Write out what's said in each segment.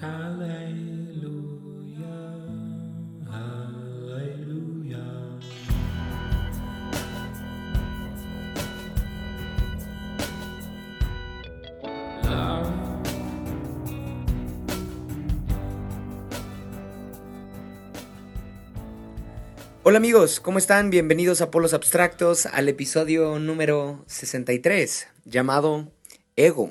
Hola amigos, ¿cómo están? Bienvenidos a Polos Abstractos al episodio número 63 llamado Ego.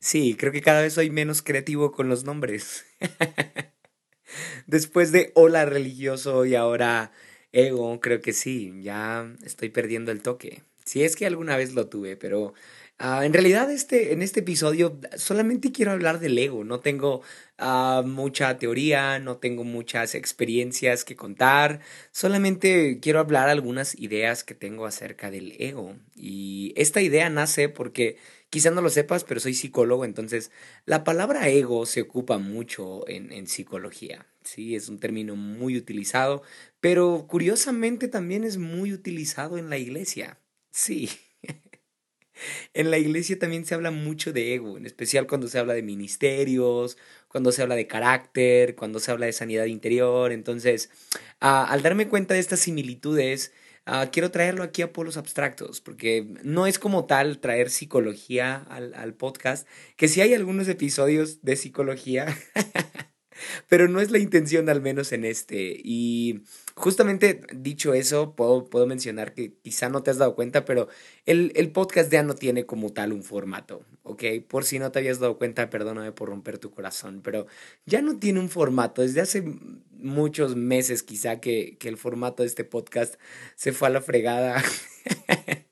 Sí, creo que cada vez soy menos creativo con los nombres. Después de Hola religioso y ahora Ego, creo que sí, ya estoy perdiendo el toque. Si es que alguna vez lo tuve, pero Ah, en realidad, este, en este episodio solamente quiero hablar del ego. No tengo ah, mucha teoría, no tengo muchas experiencias que contar. Solamente quiero hablar algunas ideas que tengo acerca del ego. Y esta idea nace porque, quizá no lo sepas, pero soy psicólogo, entonces la palabra ego se ocupa mucho en, psicología. Sí, es un término muy utilizado, pero curiosamente también es muy utilizado en la iglesia. Sí. En la iglesia también se habla mucho de ego, en especial cuando se habla de ministerios, cuando se habla de carácter, cuando se habla de sanidad interior. Entonces, al darme cuenta de estas similitudes, ah, quiero traerlo aquí a polos abstractos, porque no es como tal traer psicología al, al podcast, que si hay algunos episodios de psicología, pero no es la intención al menos en este. Y justamente dicho eso, puedo, puedo mencionar que quizá no te has dado cuenta, pero el, el, podcast ya no tiene como tal un formato, ¿ok? Por si no te habías dado cuenta, perdóname por romper tu corazón, pero ya no tiene un formato. Desde hace muchos meses quizá que, que el formato de este podcast se fue a la fregada.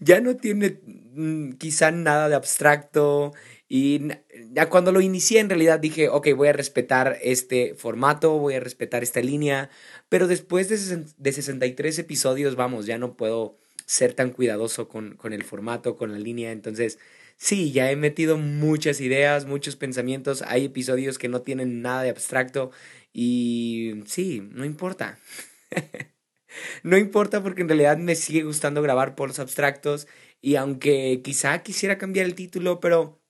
ya no tiene mm, quizá nada de abstracto y ya cuando lo inicié en realidad dije, ok, voy a respetar este formato, voy a respetar esta línea, pero después de, de 63 episodios, vamos, ya no puedo ser tan cuidadoso con, con el formato, con la línea, entonces sí, ya he metido muchas ideas, muchos pensamientos, hay episodios que no tienen nada de abstracto y sí, no importa. no importa porque en realidad me sigue gustando grabar por los abstractos y aunque quizá quisiera cambiar el título, pero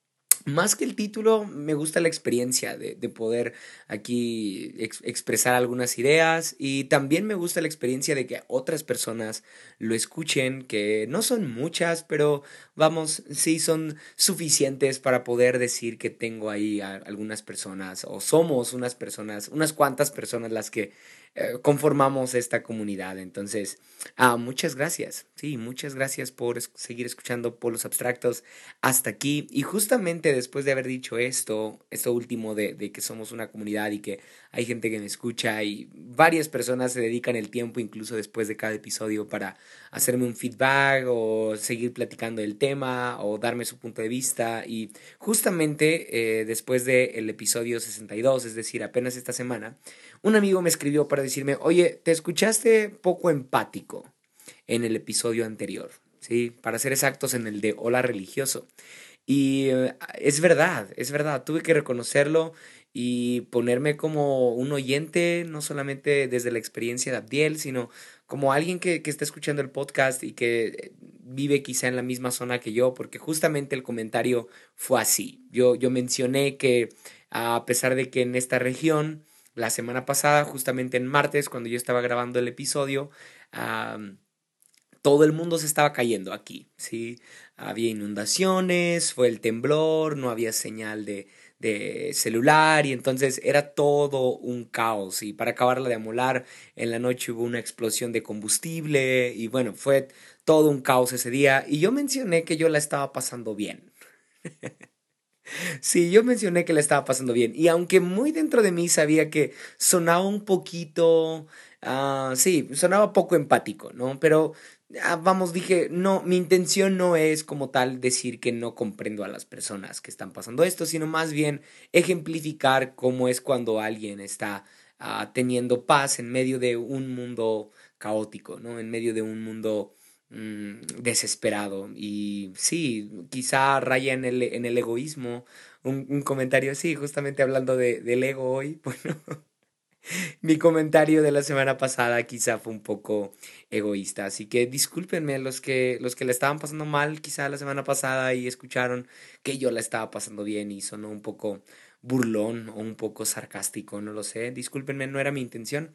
más que el título, me gusta la experiencia de, de poder aquí expresar algunas ideas y también me gusta la experiencia de que otras personas lo escuchen, que no son muchas, pero vamos, sí son suficientes para poder decir que tengo ahí a algunas personas o somos unas personas, unas cuantas personas las que eh, conformamos esta comunidad. Entonces, ah, muchas gracias. Sí, muchas gracias por seguir escuchando Polos Abstractos hasta aquí. Y justamente después de haber dicho esto, esto último de, de que somos una comunidad y que hay gente que me escucha y varias personas se dedican el tiempo incluso después de cada episodio para hacerme un feedback o seguir platicando del tema o darme su punto de vista. Y justamente eh, después del episodio 62, es decir, apenas esta semana, un amigo me escribió para decirme, oye, te escuchaste poco empático en el episodio anterior, ¿sí? Para ser exactos, en el de Hola Religioso. Y eh, es verdad, es verdad, tuve que reconocerlo y ponerme como un oyente, no solamente desde la experiencia de Abdiel, sino como alguien que, que está escuchando el podcast y que vive quizá en la misma zona que yo, porque justamente el comentario fue así. Yo, yo mencioné que a pesar de que en esta región la semana pasada, justamente en martes, cuando yo estaba grabando el episodio, todo el mundo se estaba cayendo aquí, ¿sí? Había inundaciones, fue el temblor, no había señal de, de celular y entonces era todo un caos y para acabarla de amolar en la noche hubo una explosión de combustible y bueno, fue todo un caos ese día y yo mencioné que yo la estaba pasando bien. Sí, yo mencioné que le estaba pasando bien. Y aunque muy dentro de mí sabía que sonaba un poquito. Uh, sí, sonaba poco empático, ¿no? Pero uh, vamos, dije, no, mi intención no es como tal decir que no comprendo a las personas que están pasando esto, sino más bien ejemplificar cómo es cuando alguien está uh, teniendo paz en medio de un mundo caótico, ¿no? En medio de un mundo Mm, desesperado. Y sí, quizá raya en el, en el egoísmo. Un, un comentario así, justamente hablando de, del ego hoy. Bueno, mi comentario de la semana pasada quizá fue un poco egoísta. Así que discúlpenme los que, los que la estaban pasando mal quizá la semana pasada y escucharon que yo la estaba pasando bien y sonó un poco burlón o un poco sarcástico, no lo sé. Discúlpenme, no era mi intención.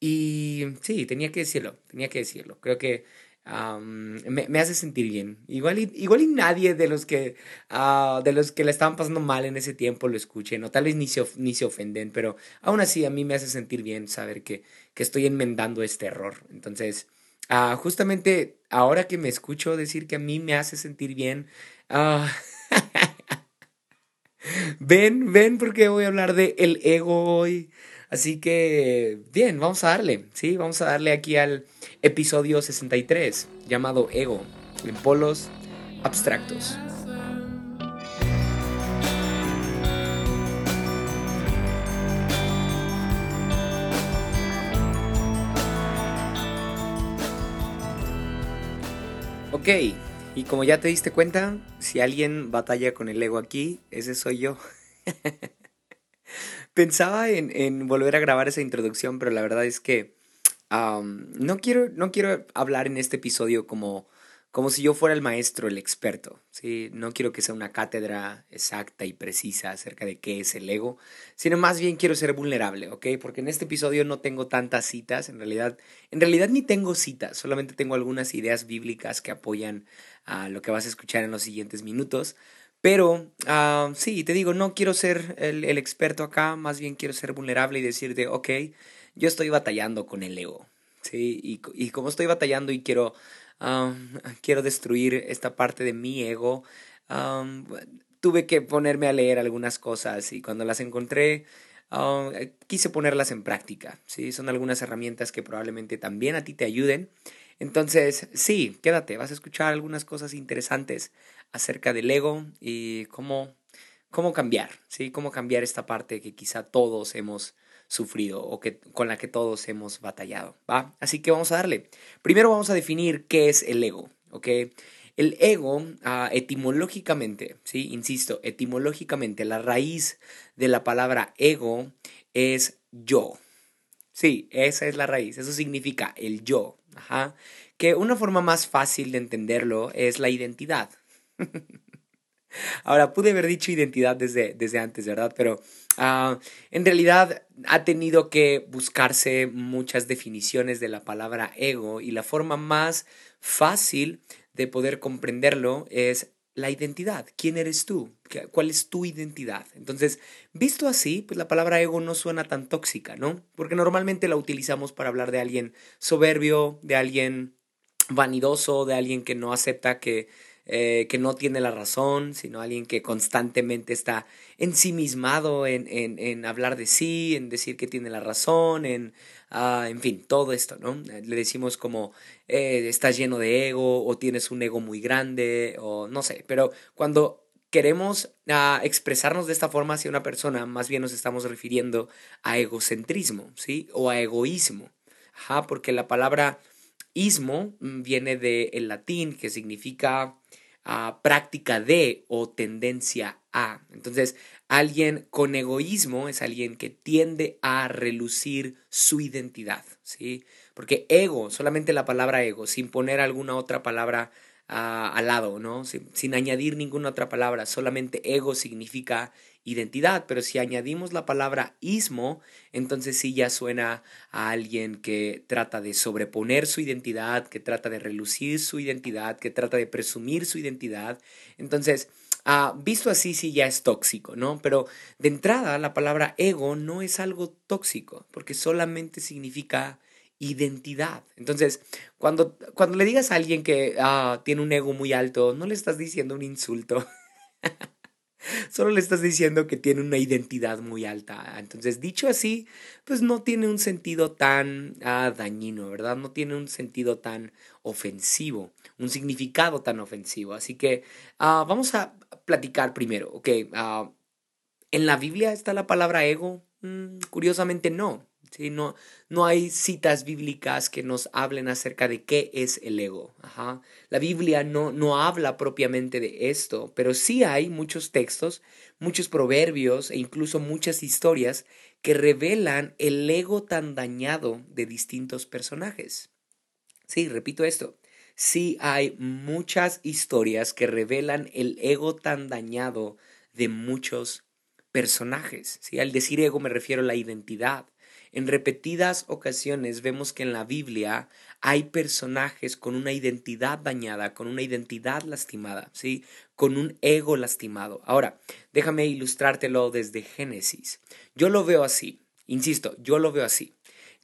Y sí, tenía que decirlo, tenía que decirlo. Creo que me, hace sentir bien. Igual y, igual y nadie de los que ah, de los que le estaban pasando mal en ese tiempo lo escuchen, o tal vez ni se, ni se ofenden, pero aún así a mí me hace sentir bien saber que, que estoy enmendando este error. Entonces, uh, justamente ahora que me escucho decir que a mí me hace sentir bien, uh, ven, ven porque voy a hablar de el ego hoy. Así que, bien, vamos a darle, ¿sí? Vamos a darle aquí al episodio 63, llamado Ego, en polos abstractos. Ok, y como ya te diste cuenta, si alguien batalla con el ego aquí, ese soy yo. Pensaba en, volver a grabar esa introducción, pero la verdad es que no, quiero, no quiero hablar en este episodio como, como si yo fuera el maestro, el experto. ¿sí? No quiero que sea una cátedra exacta y precisa acerca de qué es el ego, sino más bien quiero ser vulnerable, ¿ok? Porque en este episodio no tengo tantas citas, en realidad, en realidad ni tengo citas, solamente tengo algunas ideas bíblicas que apoyan a lo que vas a escuchar en los siguientes minutos. Pero ah, sí, te digo, no quiero ser el, experto acá, más bien quiero ser vulnerable y decirte, ok, yo estoy batallando con el ego, ¿sí? Y, y como estoy batallando y quiero, quiero destruir esta parte de mi ego, tuve que ponerme a leer algunas cosas y cuando las encontré, quise ponerlas en práctica, ¿sí? Son algunas herramientas que probablemente también a ti te ayuden. Entonces, sí, quédate, vas a escuchar algunas cosas interesantes acerca del ego y cómo, cómo cambiar, ¿sí? Cómo cambiar esta parte que quizá todos hemos sufrido o que, con la que todos hemos batallado, ¿va? Así que vamos a darle. Primero vamos a definir qué es el ego, ¿ok? El ego, ah, etimológicamente, ¿sí? Insisto, etimológicamente, la raíz de la palabra ego es yo. Sí, esa es la raíz, eso significa el yo. Que una forma más fácil de entenderlo es la identidad, Ahora, pude haber dicho identidad desde, desde antes, ¿verdad? Pero ah, en realidad ha tenido que buscarse muchas definiciones de la palabra ego y la forma más fácil de poder comprenderlo es la identidad. ¿Quién eres tú? ¿Cuál es tu identidad? Entonces, visto así, pues la palabra ego no suena tan tóxica, ¿no? Porque normalmente la utilizamos para hablar de alguien soberbio, de alguien vanidoso, de alguien que no acepta que eh, que no tiene la razón, sino alguien que constantemente está ensimismado en, en, en hablar de sí, en decir que tiene la razón, en, ah, en fin, todo esto, ¿no? Le decimos como eh, estás lleno de ego o tienes un ego muy grande o no sé, pero cuando queremos ah, expresarnos de esta forma hacia una persona, más bien nos estamos refiriendo a egocentrismo, ¿sí? O a egoísmo. Ajá, porque la palabra ismo mm, viene del latín que significa práctica de o tendencia a. Entonces, alguien con egoísmo es alguien que tiende a relucir su identidad, ¿sí? Porque ego, solamente la palabra ego, sin poner alguna otra palabra ah, al lado, ¿no? sin añadir ninguna otra palabra, solamente ego significa identidad, pero si añadimos la palabra ismo, entonces sí ya suena a alguien que trata de sobreponer su identidad, que trata de relucir su identidad, que trata de presumir su identidad. Entonces, ah, visto así sí ya es tóxico, ¿no? Pero de entrada la palabra ego no es algo tóxico, porque solamente significa identidad. Entonces, cuando, cuando le digas a alguien que ah, tiene un ego muy alto, no le estás diciendo un insulto. Solo le estás diciendo que tiene una identidad muy alta. Entonces, dicho así, pues no tiene un sentido tan ah, dañino, ¿verdad? No tiene un sentido tan ofensivo, un significado tan ofensivo. Así que ah, vamos a platicar primero, ¿ok? Ah, ¿En la Biblia está la palabra ego? Mm, curiosamente no. ¿Sí? No, no hay citas bíblicas que nos hablen acerca de qué es el ego. La Biblia no, no habla propiamente de esto, pero sí hay muchos textos, muchos proverbios e incluso muchas historias que revelan el ego tan dañado de distintos personajes. Sí, repito esto. Sí hay muchas historias que revelan el ego tan dañado de muchos personajes. ¿sí? Al decir ego me refiero a la identidad. En repetidas ocasiones vemos que en la Biblia hay personajes con una identidad dañada, con una identidad lastimada, ¿sí? Con un ego lastimado. Ahora, déjame ilustrártelo desde Génesis. Yo lo veo así, insisto, yo lo veo así.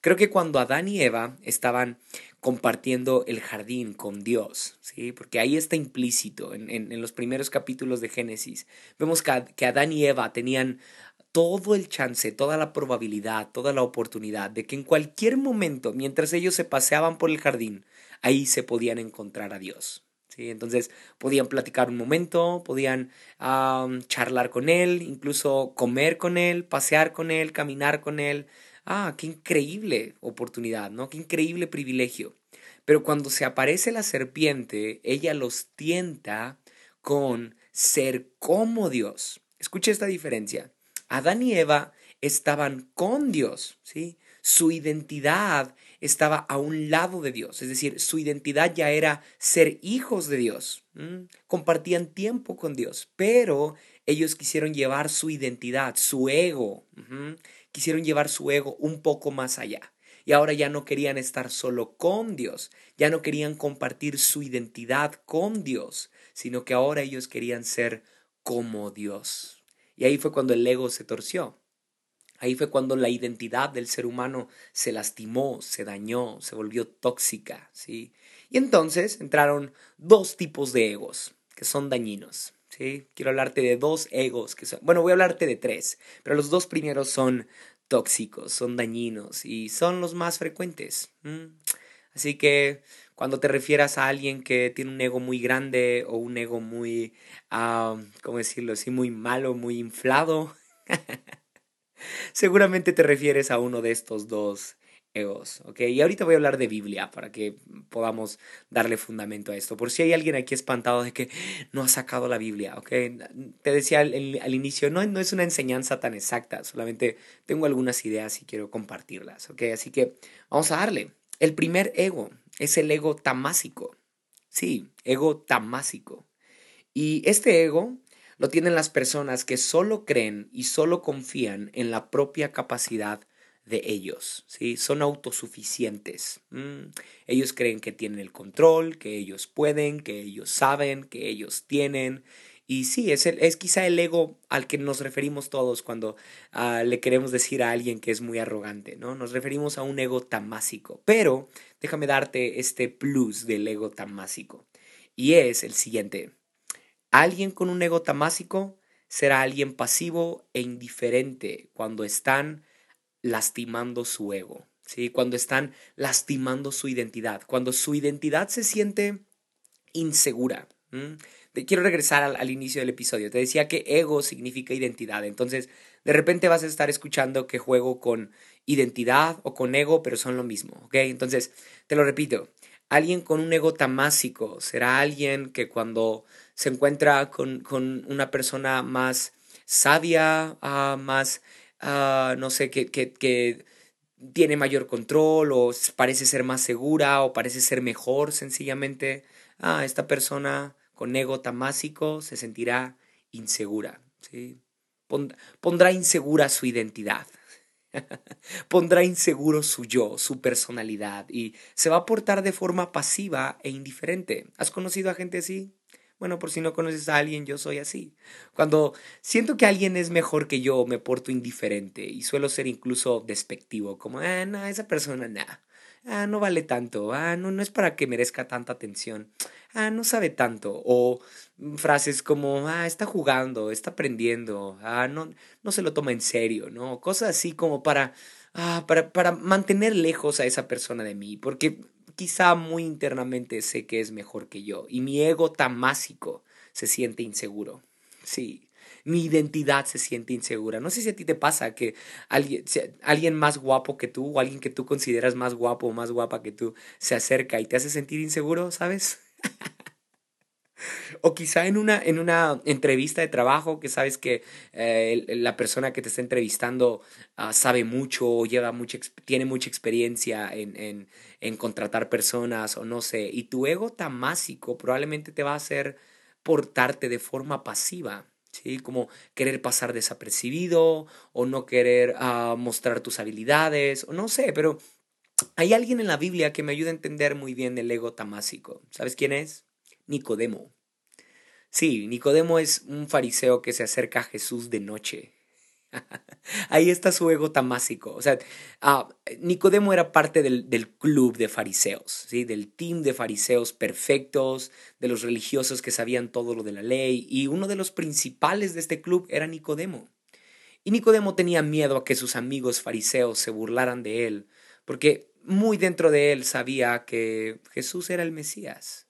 Creo que cuando Adán y Eva estaban compartiendo el jardín con Dios, ¿sí? Porque ahí está implícito en, los primeros capítulos de Génesis. Vemos que, que Adán y Eva tenían todo el chance, toda la probabilidad, toda la oportunidad de que en cualquier momento, mientras ellos se paseaban por el jardín, ahí se podían encontrar a Dios. ¿sí? Entonces podían platicar un momento, podían charlar con Él, incluso comer con Él, pasear con Él, caminar con Él, Ah, qué increíble oportunidad, ¿no? Qué increíble privilegio. Pero cuando se aparece la serpiente, ella los tienta con ser como Dios. Escuche esta diferencia. Adán y Eva estaban con Dios, ¿sí? Su identidad estaba a un lado de Dios, es decir, su identidad ya era ser hijos de Dios. Compartían tiempo con Dios, pero ellos quisieron llevar su identidad, su ego, quisieron llevar su ego un poco más allá. Y ahora ya no querían estar solo con Dios, ya no querían compartir su identidad con Dios, sino que ahora ellos querían ser como Dios. Y ahí fue cuando el ego se torció. Ahí fue cuando la identidad del ser humano se lastimó, se dañó, se volvió tóxica, ¿sí? Y entonces entraron dos tipos de egos que son dañinos. ¿sí? Quiero hablarte de dos egos que son, bueno, voy a hablarte de tres, pero los dos primeros son tóxicos, son dañinos y son los más frecuentes. Así que cuando te refieras a alguien que tiene un ego muy grande o un ego muy, uh, ¿cómo decirlo así? Muy malo, muy inflado, seguramente te refieres a uno de estos dos egos, ¿ok? Y ahorita voy a hablar de Biblia para que podamos darle fundamento a esto. Por si hay alguien aquí espantado de que no ha sacado la Biblia, ¿ok? Te decía al, al inicio, no, no es una enseñanza tan exacta, solamente tengo algunas ideas y quiero compartirlas, ¿ok? Así que vamos a darle. El primer ego es el ego tamásico. Sí, ego tamásico. Y este ego lo tienen las personas que solo creen y solo confían en la propia capacidad de ellos, ¿sí? Son autosuficientes. Ellos creen que tienen el control, que ellos pueden, que ellos saben, que ellos tienen. Y sí, es, es quizá el ego al que nos referimos todos cuando ah, le queremos decir a alguien que es muy arrogante, ¿no? Nos referimos a un ego tamásico. Pero déjame darte este plus del ego tamásico. Y es el siguiente. Alguien con un ego tamásico será alguien pasivo e indiferente cuando están lastimando su ego, ¿sí? Cuando están lastimando su identidad, cuando su identidad se siente insegura. Quiero regresar al, inicio del episodio. Te decía que ego significa identidad. Entonces, de repente vas a estar escuchando que juego con identidad o con ego, pero son lo mismo, ¿ok? Entonces, te lo repito. Alguien con un ego tamásico será alguien que cuando se encuentra con, una persona más sabia, ah, más Ah, no sé, que, que, que tiene mayor control o parece ser más segura o parece ser mejor sencillamente. Ah, esta persona con ego tamásico se sentirá insegura. Pondrá insegura su identidad. Pondrá inseguro su yo, su personalidad y se va a portar de forma pasiva e indiferente. ¿Has conocido a gente así? Bueno, por si no conoces a alguien, yo soy así. Cuando siento que alguien es mejor que yo, me porto indiferente y suelo ser incluso despectivo, como, ah, no, esa persona, nada. Ah, no vale tanto. Ah, no, no es para que merezca tanta atención. Ah, no sabe tanto. O frases como, ah, está jugando, está aprendiendo. Ah, no, no se lo toma en serio, ¿no? Cosas así como para, ah, para, para mantener lejos a esa persona de mí. Porque quizá muy internamente sé que es mejor que yo y mi ego tamásico se siente inseguro. Sí, mi identidad se siente insegura. No sé si a ti te pasa que alguien, alguien más guapo que tú o alguien que tú consideras más guapo o más guapa que tú se acerca y te hace sentir inseguro, ¿sabes? O quizá en una, en una entrevista de trabajo que sabes que eh, la persona que te está entrevistando ah, sabe mucho, lleva mucha, tiene mucha experiencia en, en, en, contratar personas o no sé, y tu ego tamásico probablemente te va a hacer portarte de forma pasiva. ¿Sí? Como querer pasar desapercibido o no querer ah, mostrar tus habilidades o no sé, pero hay alguien en la Biblia que me ayuda a entender muy bien el ego tamásico. ¿Sabes quién es? Nicodemo. Sí, Nicodemo es un fariseo que se acerca a Jesús de noche. Ahí está su ego tamásico. O sea, ah, Nicodemo era parte del, del, club de fariseos, ¿sí? del team de fariseos perfectos, de los religiosos que sabían todo lo de la ley, y uno de los principales de este club era Nicodemo. Y Nicodemo tenía miedo a que sus amigos fariseos se burlaran de él, porque muy dentro de él sabía que Jesús era el Mesías.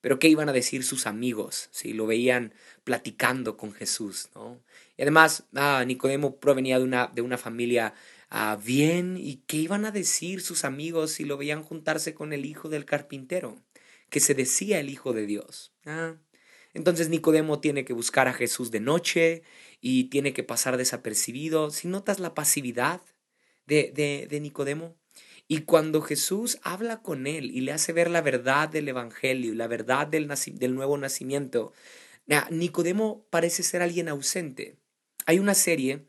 Pero ¿qué iban a decir sus amigos si lo veían platicando con Jesús? ¿no? Y además, ah, Nicodemo provenía de una, de una familia ah, bien. ¿Y qué iban a decir sus amigos si lo veían juntarse con el hijo del carpintero? Que se decía el hijo de Dios. Ah, entonces Nicodemo tiene que buscar a Jesús de noche y tiene que pasar desapercibido. Si notas la pasividad de, de, de Nicodemo, y cuando Jesús habla con él y le hace ver la verdad del Evangelio, la verdad del, del nuevo nacimiento, Nicodemo parece ser alguien ausente. Hay una serie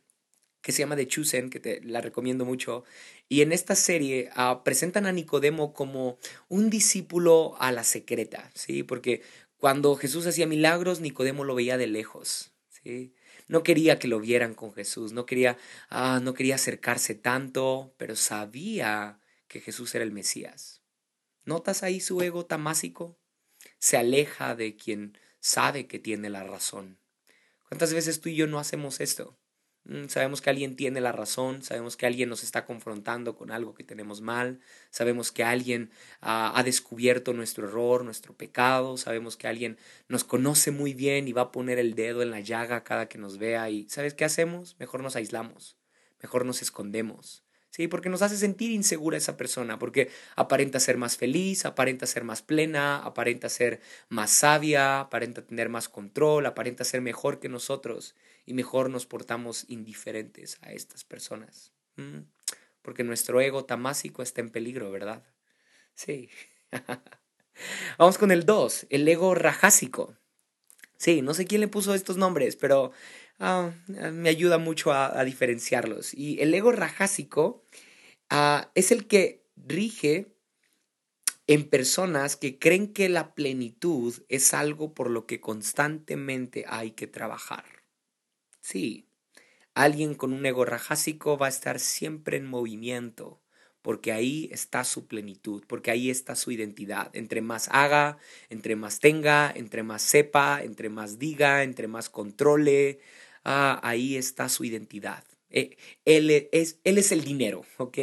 que se llama The Chosen, que te la recomiendo mucho, y en esta serie ah, presentan a Nicodemo como un discípulo a la secreta, ¿sí? Porque cuando Jesús hacía milagros, Nicodemo lo veía de lejos, ¿sí? No quería que lo vieran con Jesús, no quería, ah, no quería acercarse tanto, pero sabía que Jesús era el Mesías. ¿Notas ahí su ego tamásico? Se aleja de quien sabe que tiene la razón. ¿Cuántas veces tú y yo no hacemos esto? Mm, sabemos que alguien tiene la razón, sabemos que alguien nos está confrontando con algo que tenemos mal, sabemos que alguien ah, ha descubierto nuestro error, nuestro pecado, sabemos que alguien nos conoce muy bien y va a poner el dedo en la llaga cada que nos vea y ¿sabes qué hacemos? Mejor nos aislamos, mejor nos escondemos, ¿sí? Porque nos hace sentir insegura esa persona, porque aparenta ser más feliz, aparenta ser más plena, aparenta ser más sabia, aparenta tener más control, aparenta ser mejor que nosotros y mejor nos portamos indiferentes a estas personas. Porque nuestro ego tamásico está en peligro, ¿verdad? Sí. Vamos con el 2, el ego rajásico. Sí, no sé quién le puso estos nombres, pero Ah, me ayuda mucho a, diferenciarlos. Y el ego rajásico ah, es el que rige en personas que creen que la plenitud es algo por lo que constantemente hay que trabajar. Sí, alguien con un ego rajásico va a estar siempre en movimiento, porque ahí está su plenitud, porque ahí está su identidad. Entre más haga, entre más tenga, entre más sepa, entre más diga, entre más controle, ah, ahí está su identidad. Eh, él, es, él es el dinero, ¿ok?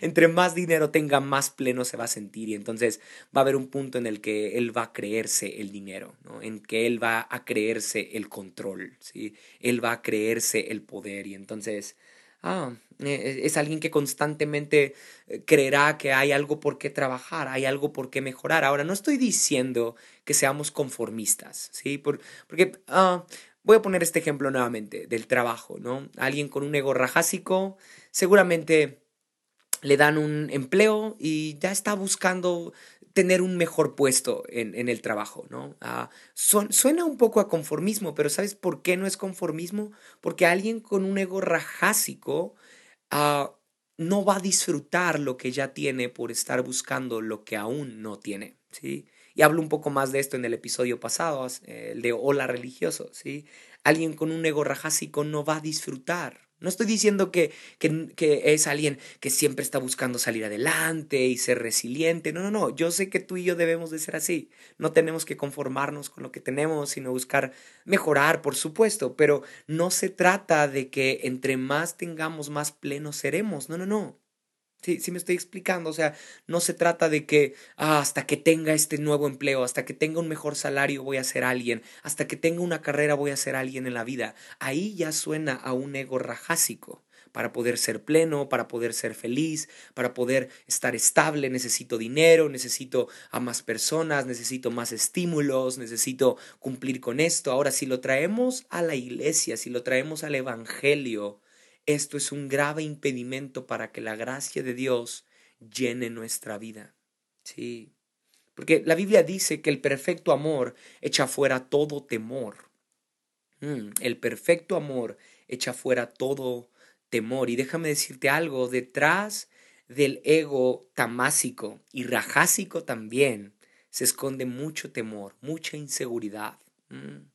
Entre más dinero tenga, más pleno se va a sentir y entonces va a haber un punto en el que él va a creerse el dinero, ¿no? en que él va a creerse el control, ¿sí? él va a creerse el poder y entonces ah, eh, es alguien que constantemente eh, creerá que hay algo por qué trabajar, hay algo por qué mejorar. Ahora, no estoy diciendo que seamos conformistas, ¿sí? porque ah, Voy a poner este ejemplo nuevamente del trabajo, ¿no? Alguien con un ego rajásico seguramente le dan un empleo y ya está buscando tener un mejor puesto en, el trabajo, ¿no? Ah, suena un poco a conformismo, pero ¿sabes por qué no es conformismo? Porque alguien con un ego rajásico ah, no va a disfrutar lo que ya tiene por estar buscando lo que aún no tiene, ¿sí? Y hablo un poco más de esto en el episodio pasado, eh, el de Hola religioso, ¿sí? Alguien con un ego rajásico no va a disfrutar. No estoy diciendo que, que, que, es alguien que siempre está buscando salir adelante y ser resiliente. No, no, no. Yo sé que tú y yo debemos de ser así. No tenemos que conformarnos con lo que tenemos, sino buscar mejorar, por supuesto. Pero no se trata de que entre más tengamos, más plenos seremos. No, no, no. Sí, sí me estoy explicando, o sea, no se trata de que ah, hasta que tenga este nuevo empleo, hasta que tenga un mejor salario voy a ser alguien, hasta que tenga una carrera voy a ser alguien en la vida. Ahí ya suena a un ego rajásico. Para poder ser pleno, para poder ser feliz, para poder estar estable, necesito dinero, necesito a más personas, necesito más estímulos, necesito cumplir con esto. Ahora, si lo traemos a la iglesia, si lo traemos al Evangelio, esto es un grave impedimento para que la gracia de Dios llene nuestra vida. Sí. Porque la Biblia dice que el perfecto amor echa fuera todo temor. Mm, el perfecto amor echa fuera todo temor. Y déjame decirte algo, detrás del ego tamásico y rajásico también se esconde mucho temor, mucha inseguridad. Mm,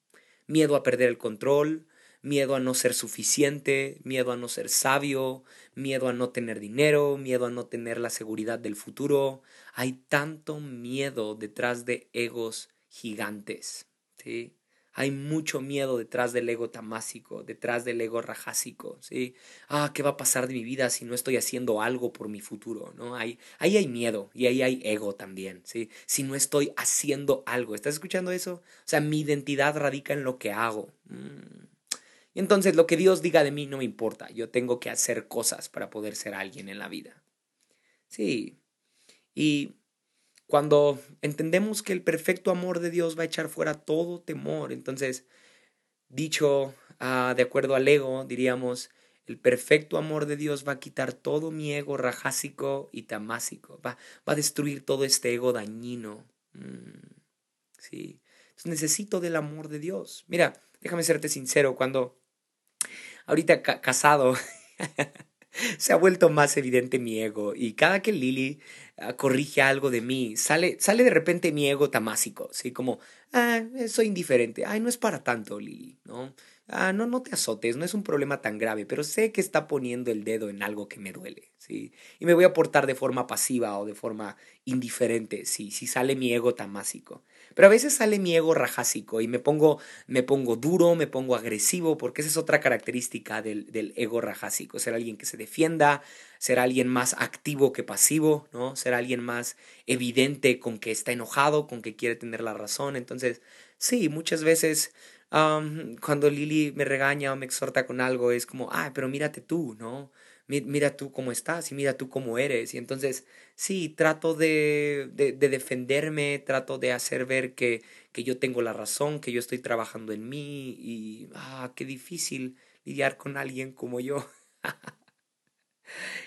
miedo a perder el control, miedo a no ser suficiente, miedo a no ser sabio, miedo a no tener dinero, miedo a no tener la seguridad del futuro. Hay tanto miedo detrás de egos gigantes. ¿sí? Hay mucho miedo detrás del ego tamásico, detrás del ego rajásico, ¿sí? Ah, ¿qué va a pasar de mi vida si no estoy haciendo algo por mi futuro, ¿no? Ahí, ahí hay miedo y ahí hay ego también, ¿sí? Si no estoy haciendo algo, ¿estás escuchando eso? O sea, mi identidad radica en lo que hago. Mm. Y entonces lo que Dios diga de mí no me importa. Yo tengo que hacer cosas para poder ser alguien en la vida. Sí. Y cuando entendemos que el perfecto amor de Dios va a echar fuera todo temor, entonces, dicho ah, de acuerdo al ego, diríamos, el perfecto amor de Dios va a quitar todo mi ego rajásico y tamásico. Va, va a destruir todo este ego dañino. Mm, sí. Entonces necesito del amor de Dios. Mira, déjame serte sincero, cuando ahorita casado, se ha vuelto más evidente mi ego y cada que Lily ah, corrige algo de mí, sale, sale de repente mi ego tamásico, ¿sí? Como, ah, soy indiferente, ay, no es para tanto, Lily, ¿no? Ah, no, no te azotes, no es un problema tan grave, pero sé que está poniendo el dedo en algo que me duele, ¿sí? Y me voy a portar de forma pasiva o de forma indiferente, ¿sí? Si sale mi ego tamásico. Pero a veces sale mi ego rajásico y me pongo, me pongo duro, me pongo agresivo, porque esa es otra característica del, del ego rajásico, ser alguien que se defienda, ser alguien más activo que pasivo, ¿no? Ser alguien más evidente con que está enojado, con que quiere tener la razón. Entonces, sí, muchas veces cuando Lili me regaña o me exhorta con algo es como, ah, pero mírate tú, ¿no? Mira tú cómo estás y mira tú cómo eres. Y entonces, sí, trato de, de, defenderme, trato de hacer ver que, que, yo tengo la razón, que yo estoy trabajando en mí y, ah, qué difícil lidiar con alguien como yo.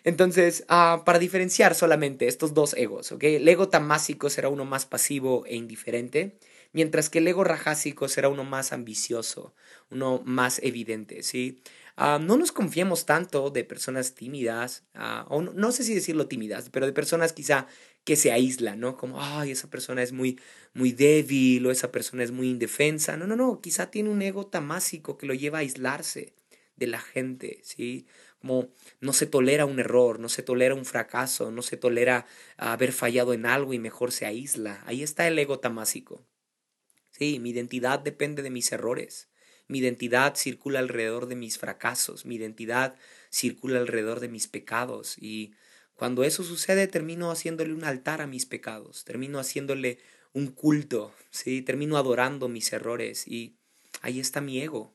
Entonces, ah, para diferenciar solamente estos dos egos, ¿ok? El ego tamásico será uno más pasivo e indiferente, mientras que el ego rajásico será uno más ambicioso, uno más evidente, ¿sí? Ah, no nos confiemos tanto de personas tímidas, ah, o no, sé si decirlo tímidas, pero de personas quizá que se aíslan, ¿no? Como, ay, esa persona es muy, muy débil o esa persona es muy indefensa. No, no, no, quizá tiene un ego tamásico que lo lleva a aislarse de la gente, ¿sí? Como no se tolera un error, no se tolera un fracaso, no se tolera haber fallado en algo y mejor se aísla. Ahí está el ego tamásico. Sí, mi identidad depende de mis errores. Mi identidad circula alrededor de mis fracasos, mi identidad circula alrededor de mis pecados y cuando eso sucede termino haciéndole un altar a mis pecados, termino haciéndole un culto, ¿sí? termino adorando mis errores y ahí está mi ego,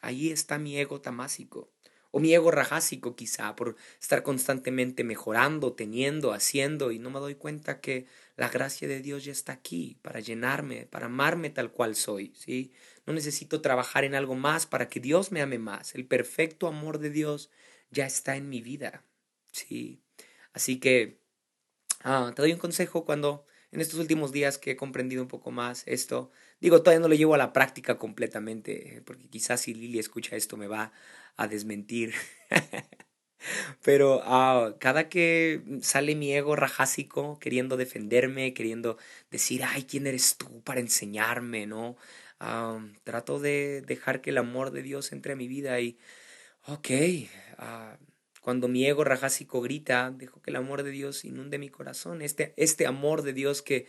ahí está mi ego tamásico o mi ego rajásico quizá por estar constantemente mejorando, teniendo, haciendo y no me doy cuenta que la gracia de Dios ya está aquí para llenarme, para amarme tal cual soy, ¿sí? No necesito trabajar en algo más para que Dios me ame más. El perfecto amor de Dios ya está en mi vida, ¿sí? Así que ah, te doy un consejo cuando en estos últimos días que he comprendido un poco más esto, digo, todavía no lo llevo a la práctica completamente, porque quizás si Lili escucha esto me va a desmentir. Pero ah, cada que sale mi ego rajásico queriendo defenderme, queriendo decir, ay, ¿quién eres tú para enseñarme? ¿No? Ah, trato de dejar que el amor de Dios entre a mi vida y, ok, uh, cuando mi ego rajásico grita, dejo que el amor de Dios inunde mi corazón, este, este amor de Dios que,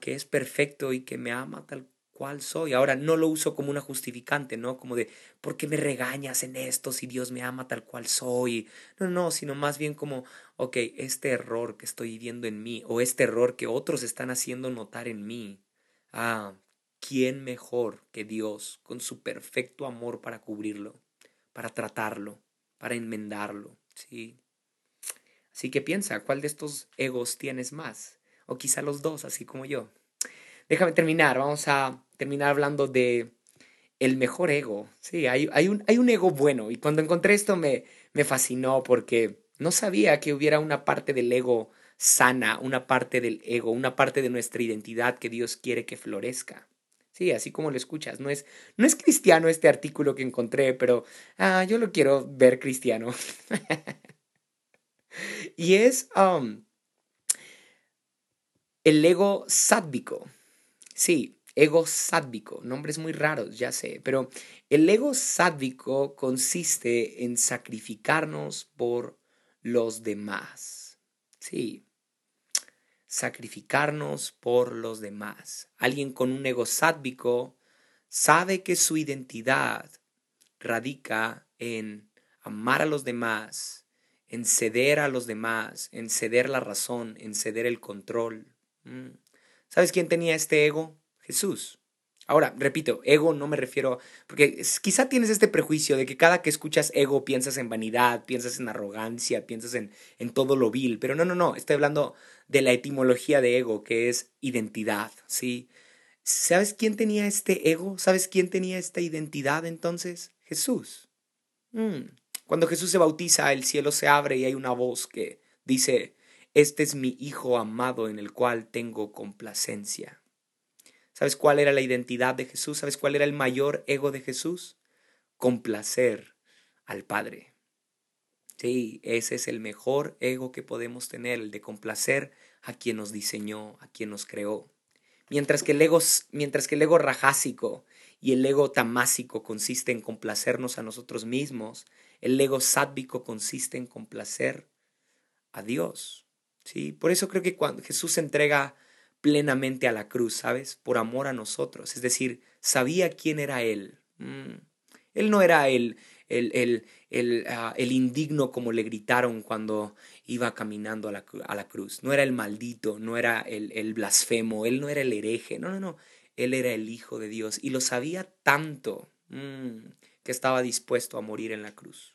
que es perfecto y que me ama tal cual soy. Ahora no lo uso como una justificante, ¿no? Como de, ¿por qué me regañas en esto si Dios me ama tal cual soy? No, no, sino más bien como, ok, este error que estoy viendo en mí o este error que otros están haciendo notar en mí. Ah, ¿quién mejor que Dios con su perfecto amor para cubrirlo, para tratarlo, para enmendarlo? Sí. Así que piensa, ¿cuál de estos egos tienes más? O quizá los dos, así como yo. Déjame terminar, vamos a terminar hablando de el mejor ego. Sí, hay, un, hay un ego bueno y cuando encontré esto me, me fascinó porque no sabía que hubiera una parte del ego sana, una parte del ego, una parte de nuestra identidad que Dios quiere que florezca. Sí, así como lo escuchas. No es, no es cristiano este artículo que encontré, pero ah, yo lo quiero ver cristiano. y es um, el ego sádvico. Sí, ego sádvico. Nombres muy raros, ya sé. Pero el ego sádvico consiste en sacrificarnos por los demás. Sí, sacrificarnos por los demás. Alguien con un ego sádvico sabe que su identidad radica en amar a los demás, en ceder a los demás, en ceder la razón, en ceder el control. Mm. ¿Sabes quién tenía este ego? Jesús. Ahora, repito, ego no me refiero, porque quizá tienes este prejuicio de que cada que escuchas ego piensas en vanidad, piensas en arrogancia, piensas en, en todo lo vil, pero no, no, no, estoy hablando de la etimología de ego, que es identidad, ¿sí? ¿Sabes quién tenía este ego? ¿Sabes quién tenía esta identidad entonces? Jesús. Mm. Cuando Jesús se bautiza, el cielo se abre y hay una voz que dice, este es mi Hijo amado en el cual tengo complacencia. ¿Sabes cuál era la identidad de Jesús? ¿Sabes cuál era el mayor ego de Jesús? Complacer al Padre. Sí, ese es el mejor ego que podemos tener, el de complacer a quien nos diseñó, a quien nos creó. Mientras que el ego, mientras que el ego rajásico y el ego tamásico consiste en complacernos a nosotros mismos, el ego sádvico consiste en complacer a Dios. ¿sí? Por eso creo que cuando Jesús entrega plenamente a la cruz, ¿sabes? Por amor a nosotros. Es decir, sabía quién era Él. Mm. Él no era el, el, el, el, ah, el, indigno como le gritaron cuando iba caminando a la, a la cruz. No era el maldito, no era el, blasfemo, él no era el hereje. No, no, no. Él era el Hijo de Dios y lo sabía tanto mm, que estaba dispuesto a morir en la cruz.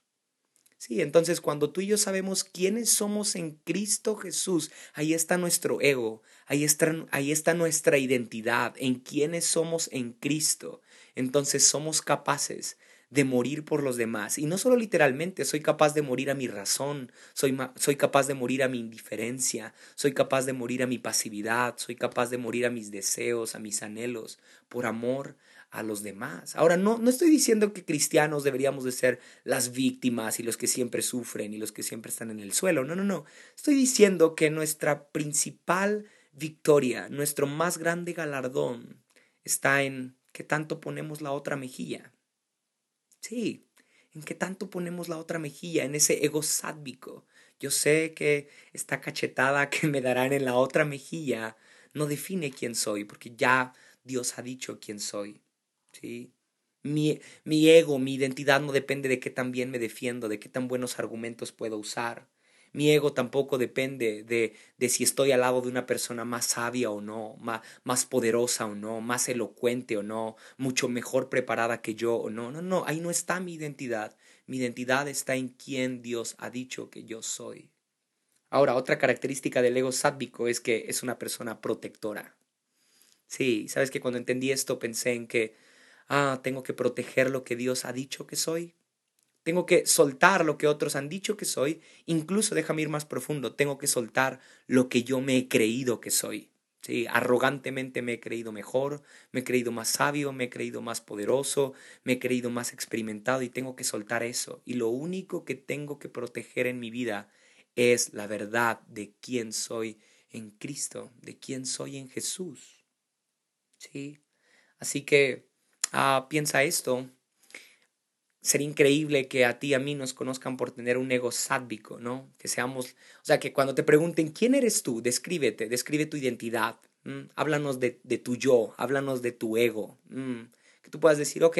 Sí, entonces cuando tú y yo sabemos quiénes somos en Cristo Jesús, ahí está nuestro ego, ahí está, ahí está nuestra identidad, en quiénes somos en Cristo. Entonces somos capaces de morir por los demás. Y no solo literalmente, soy capaz de morir a mi razón, soy, soy capaz de morir a mi indiferencia, soy capaz de morir a mi pasividad, soy capaz de morir a mis deseos, a mis anhelos, por amor a los demás. Ahora, no, no estoy diciendo que cristianos deberíamos de ser las víctimas y los que siempre sufren y los que siempre están en el suelo. No, no, no. Estoy diciendo que nuestra principal victoria, nuestro más grande galardón, está en que tanto ponemos la otra mejilla. Sí, en que tanto ponemos la otra mejilla, en ese ego sádvico. Yo sé que esta cachetada que me darán en la otra mejilla no define quién soy, porque ya Dios ha dicho quién soy. ¿Sí? Mi, mi ego, mi identidad no depende de qué tan bien me defiendo, de qué tan buenos argumentos puedo usar. Mi ego tampoco depende de, de si estoy al lado de una persona más sabia o no, más, más poderosa o no, más elocuente o no, mucho mejor preparada que yo o no. No, no, ahí no está mi identidad. Mi identidad está en quien Dios ha dicho que yo soy. Ahora, otra característica del ego sádvico es que es una persona protectora. Sí, sabes que cuando entendí esto pensé en que ah, tengo que proteger lo que Dios ha dicho que soy. Tengo que soltar lo que otros han dicho que soy. Incluso déjame ir más profundo. Tengo que soltar lo que yo me he creído que soy. Arrogantemente me he creído mejor, me he creído más sabio, me he creído más poderoso, me he creído más experimentado y tengo que soltar eso. Y lo único que tengo que proteger en mi vida es la verdad de quién soy en Cristo, de quién soy en Jesús. Sí. Así que Ah, piensa esto. Sería increíble que a ti y a mí nos conozcan por tener un ego sádvico, ¿no? Que seamos, o sea, que cuando te pregunten quién eres tú, descríbete, describe tu identidad. Háblanos de, tu yo, háblanos de tu ego. Que tú puedas decir, ok,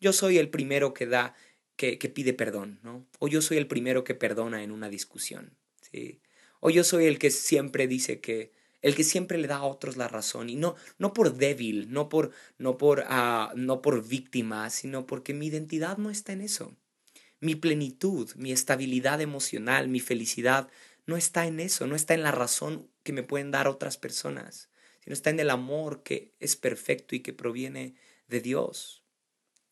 yo soy el primero que da, que, que, pide perdón, ¿no? O yo soy el primero que perdona en una discusión, ¿sí? O yo soy el que siempre dice que, el que siempre le da a otros la razón y no, no por débil, no por, no, por, uh, no por víctima, sino porque mi identidad no está en eso. Mi plenitud, mi estabilidad emocional, mi felicidad no está en eso, no está en la razón que me pueden dar otras personas, sino está en el amor que es perfecto y que proviene de Dios.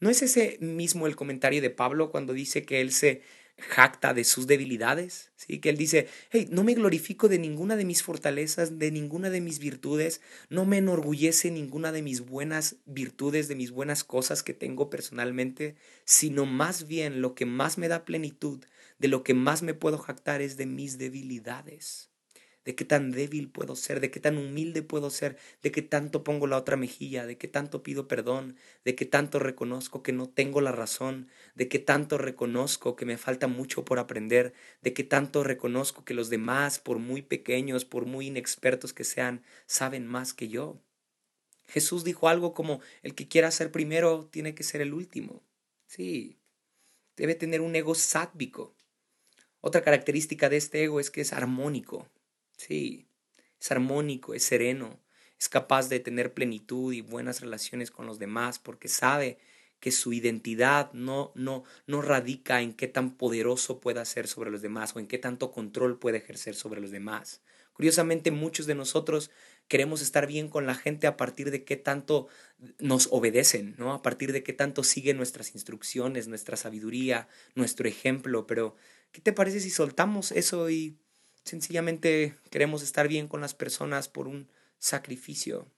¿No es ese mismo el comentario de Pablo cuando dice que él se jacta de sus debilidades, ¿sí? Que él dice, hey, no me glorifico de ninguna de mis fortalezas, de ninguna de mis virtudes, no me enorgullece ninguna de mis buenas virtudes, de mis buenas cosas que tengo personalmente, sino más bien lo que más me da plenitud, de lo que más me puedo jactar es de mis debilidades de qué tan débil puedo ser, de qué tan humilde puedo ser, de qué tanto pongo la otra mejilla, de qué tanto pido perdón, de qué tanto reconozco que no tengo la razón, de qué tanto reconozco que me falta mucho por aprender, de qué tanto reconozco que los demás, por muy pequeños, por muy inexpertos que sean, saben más que yo. Jesús dijo algo como, el que quiera ser primero tiene que ser el último. Sí, debe tener un ego sádvico. Otra característica de este ego es que es armónico. Sí, es armónico, es sereno, es capaz de tener plenitud y buenas relaciones con los demás porque sabe que su identidad no, no, no radica en qué tan poderoso pueda ser sobre los demás o en qué tanto control puede ejercer sobre los demás. Curiosamente, muchos de nosotros queremos estar bien con la gente a partir de qué tanto nos obedecen, ¿no? A partir de qué tanto siguen nuestras instrucciones, nuestra sabiduría, nuestro ejemplo, pero ¿qué te parece si soltamos eso y Sencillamente queremos estar bien con las personas por un sacrificio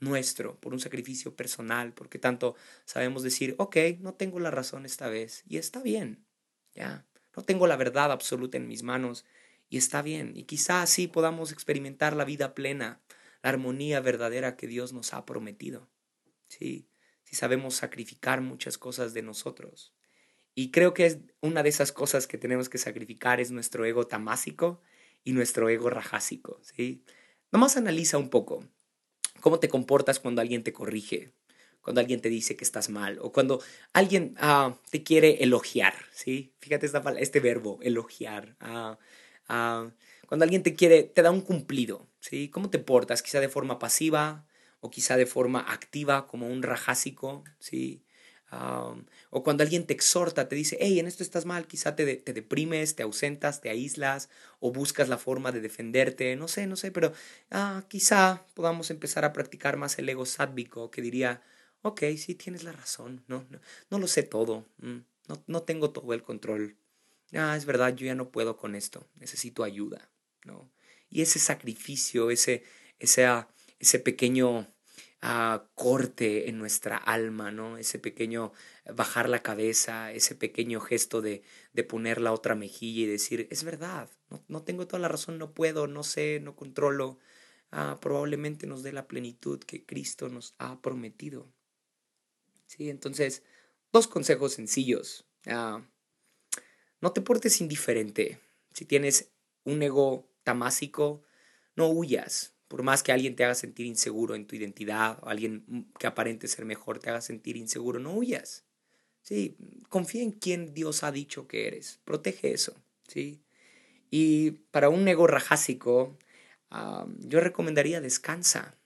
nuestro, por un sacrificio personal, porque tanto sabemos decir, ok, no tengo la razón esta vez, y está bien, ya, no tengo la verdad absoluta en mis manos, y está bien, y quizá así podamos experimentar la vida plena, la armonía verdadera que Dios nos ha prometido, sí, si sabemos sacrificar muchas cosas de nosotros. Y creo que es una de esas cosas que tenemos que sacrificar es nuestro ego tamásico y nuestro ego rajásico, ¿sí? Nomás analiza un poco cómo te comportas cuando alguien te corrige, cuando alguien te dice que estás mal o cuando alguien ah, te quiere elogiar, ¿sí? Fíjate esta, este verbo, elogiar. Ah, ah, cuando alguien te quiere, te da un cumplido, ¿sí? ¿Cómo te portas? Quizá de forma pasiva o quizá de forma activa como un rajásico, ¿sí? O cuando alguien te exhorta, te dice, hey, en esto estás mal, quizá te, te, deprimes, te ausentas, te aíslas o buscas la forma de defenderte, no sé, no sé, pero ah, quizá podamos empezar a practicar más el ego sádvico que diría, ok, sí, tienes la razón, no, no, no lo sé todo, mm, no, no tengo todo el control. Ah, es verdad, yo ya no puedo con esto, necesito ayuda, ¿no? Y ese sacrificio, ese, ese, ese pequeño corte en nuestra alma, ¿no? Ese pequeño bajar la cabeza, ese pequeño gesto de, de poner la otra mejilla y decir, es verdad, no, no, tengo toda la razón, no puedo, no sé, no controlo. Ah, probablemente nos dé la plenitud que Cristo nos ha prometido. Sí, entonces, dos consejos sencillos. Ah, no te portes indiferente. Si tienes un ego tamásico, no huyas, por más que alguien te haga sentir inseguro en tu identidad o alguien que aparente ser mejor te haga sentir inseguro, no huyas. Sí, confía en quien Dios ha dicho que eres. Protege eso, ¿sí? Y para un ego rajásico, yo recomendaría descansa.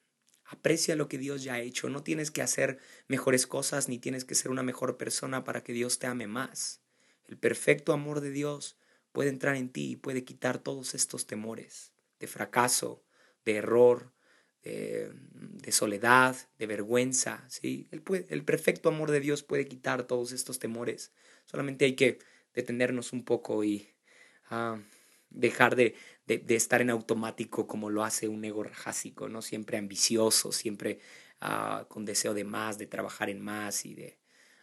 Aprecia lo que Dios ya ha hecho. No tienes que hacer mejores cosas ni tienes que ser una mejor persona para que Dios te ame más. El perfecto amor de Dios puede entrar en ti y puede quitar todos estos temores de fracaso, de error, de, soledad, de vergüenza. ¿sí? El, el, perfecto amor de Dios puede quitar todos estos temores. Solamente hay que detenernos un poco y ah, dejar de, de, estar en automático como lo hace un ego rajásico, ¿no? siempre ambicioso, siempre ah, con deseo de más, de trabajar en más y de,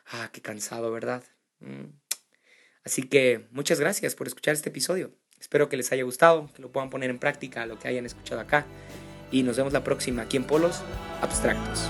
ah, qué cansado, ¿verdad? Mm. Así que muchas gracias por escuchar este episodio. Espero que les haya gustado, que lo puedan poner en práctica lo que hayan escuchado acá. Y nos vemos la próxima aquí en Polos Abstractos.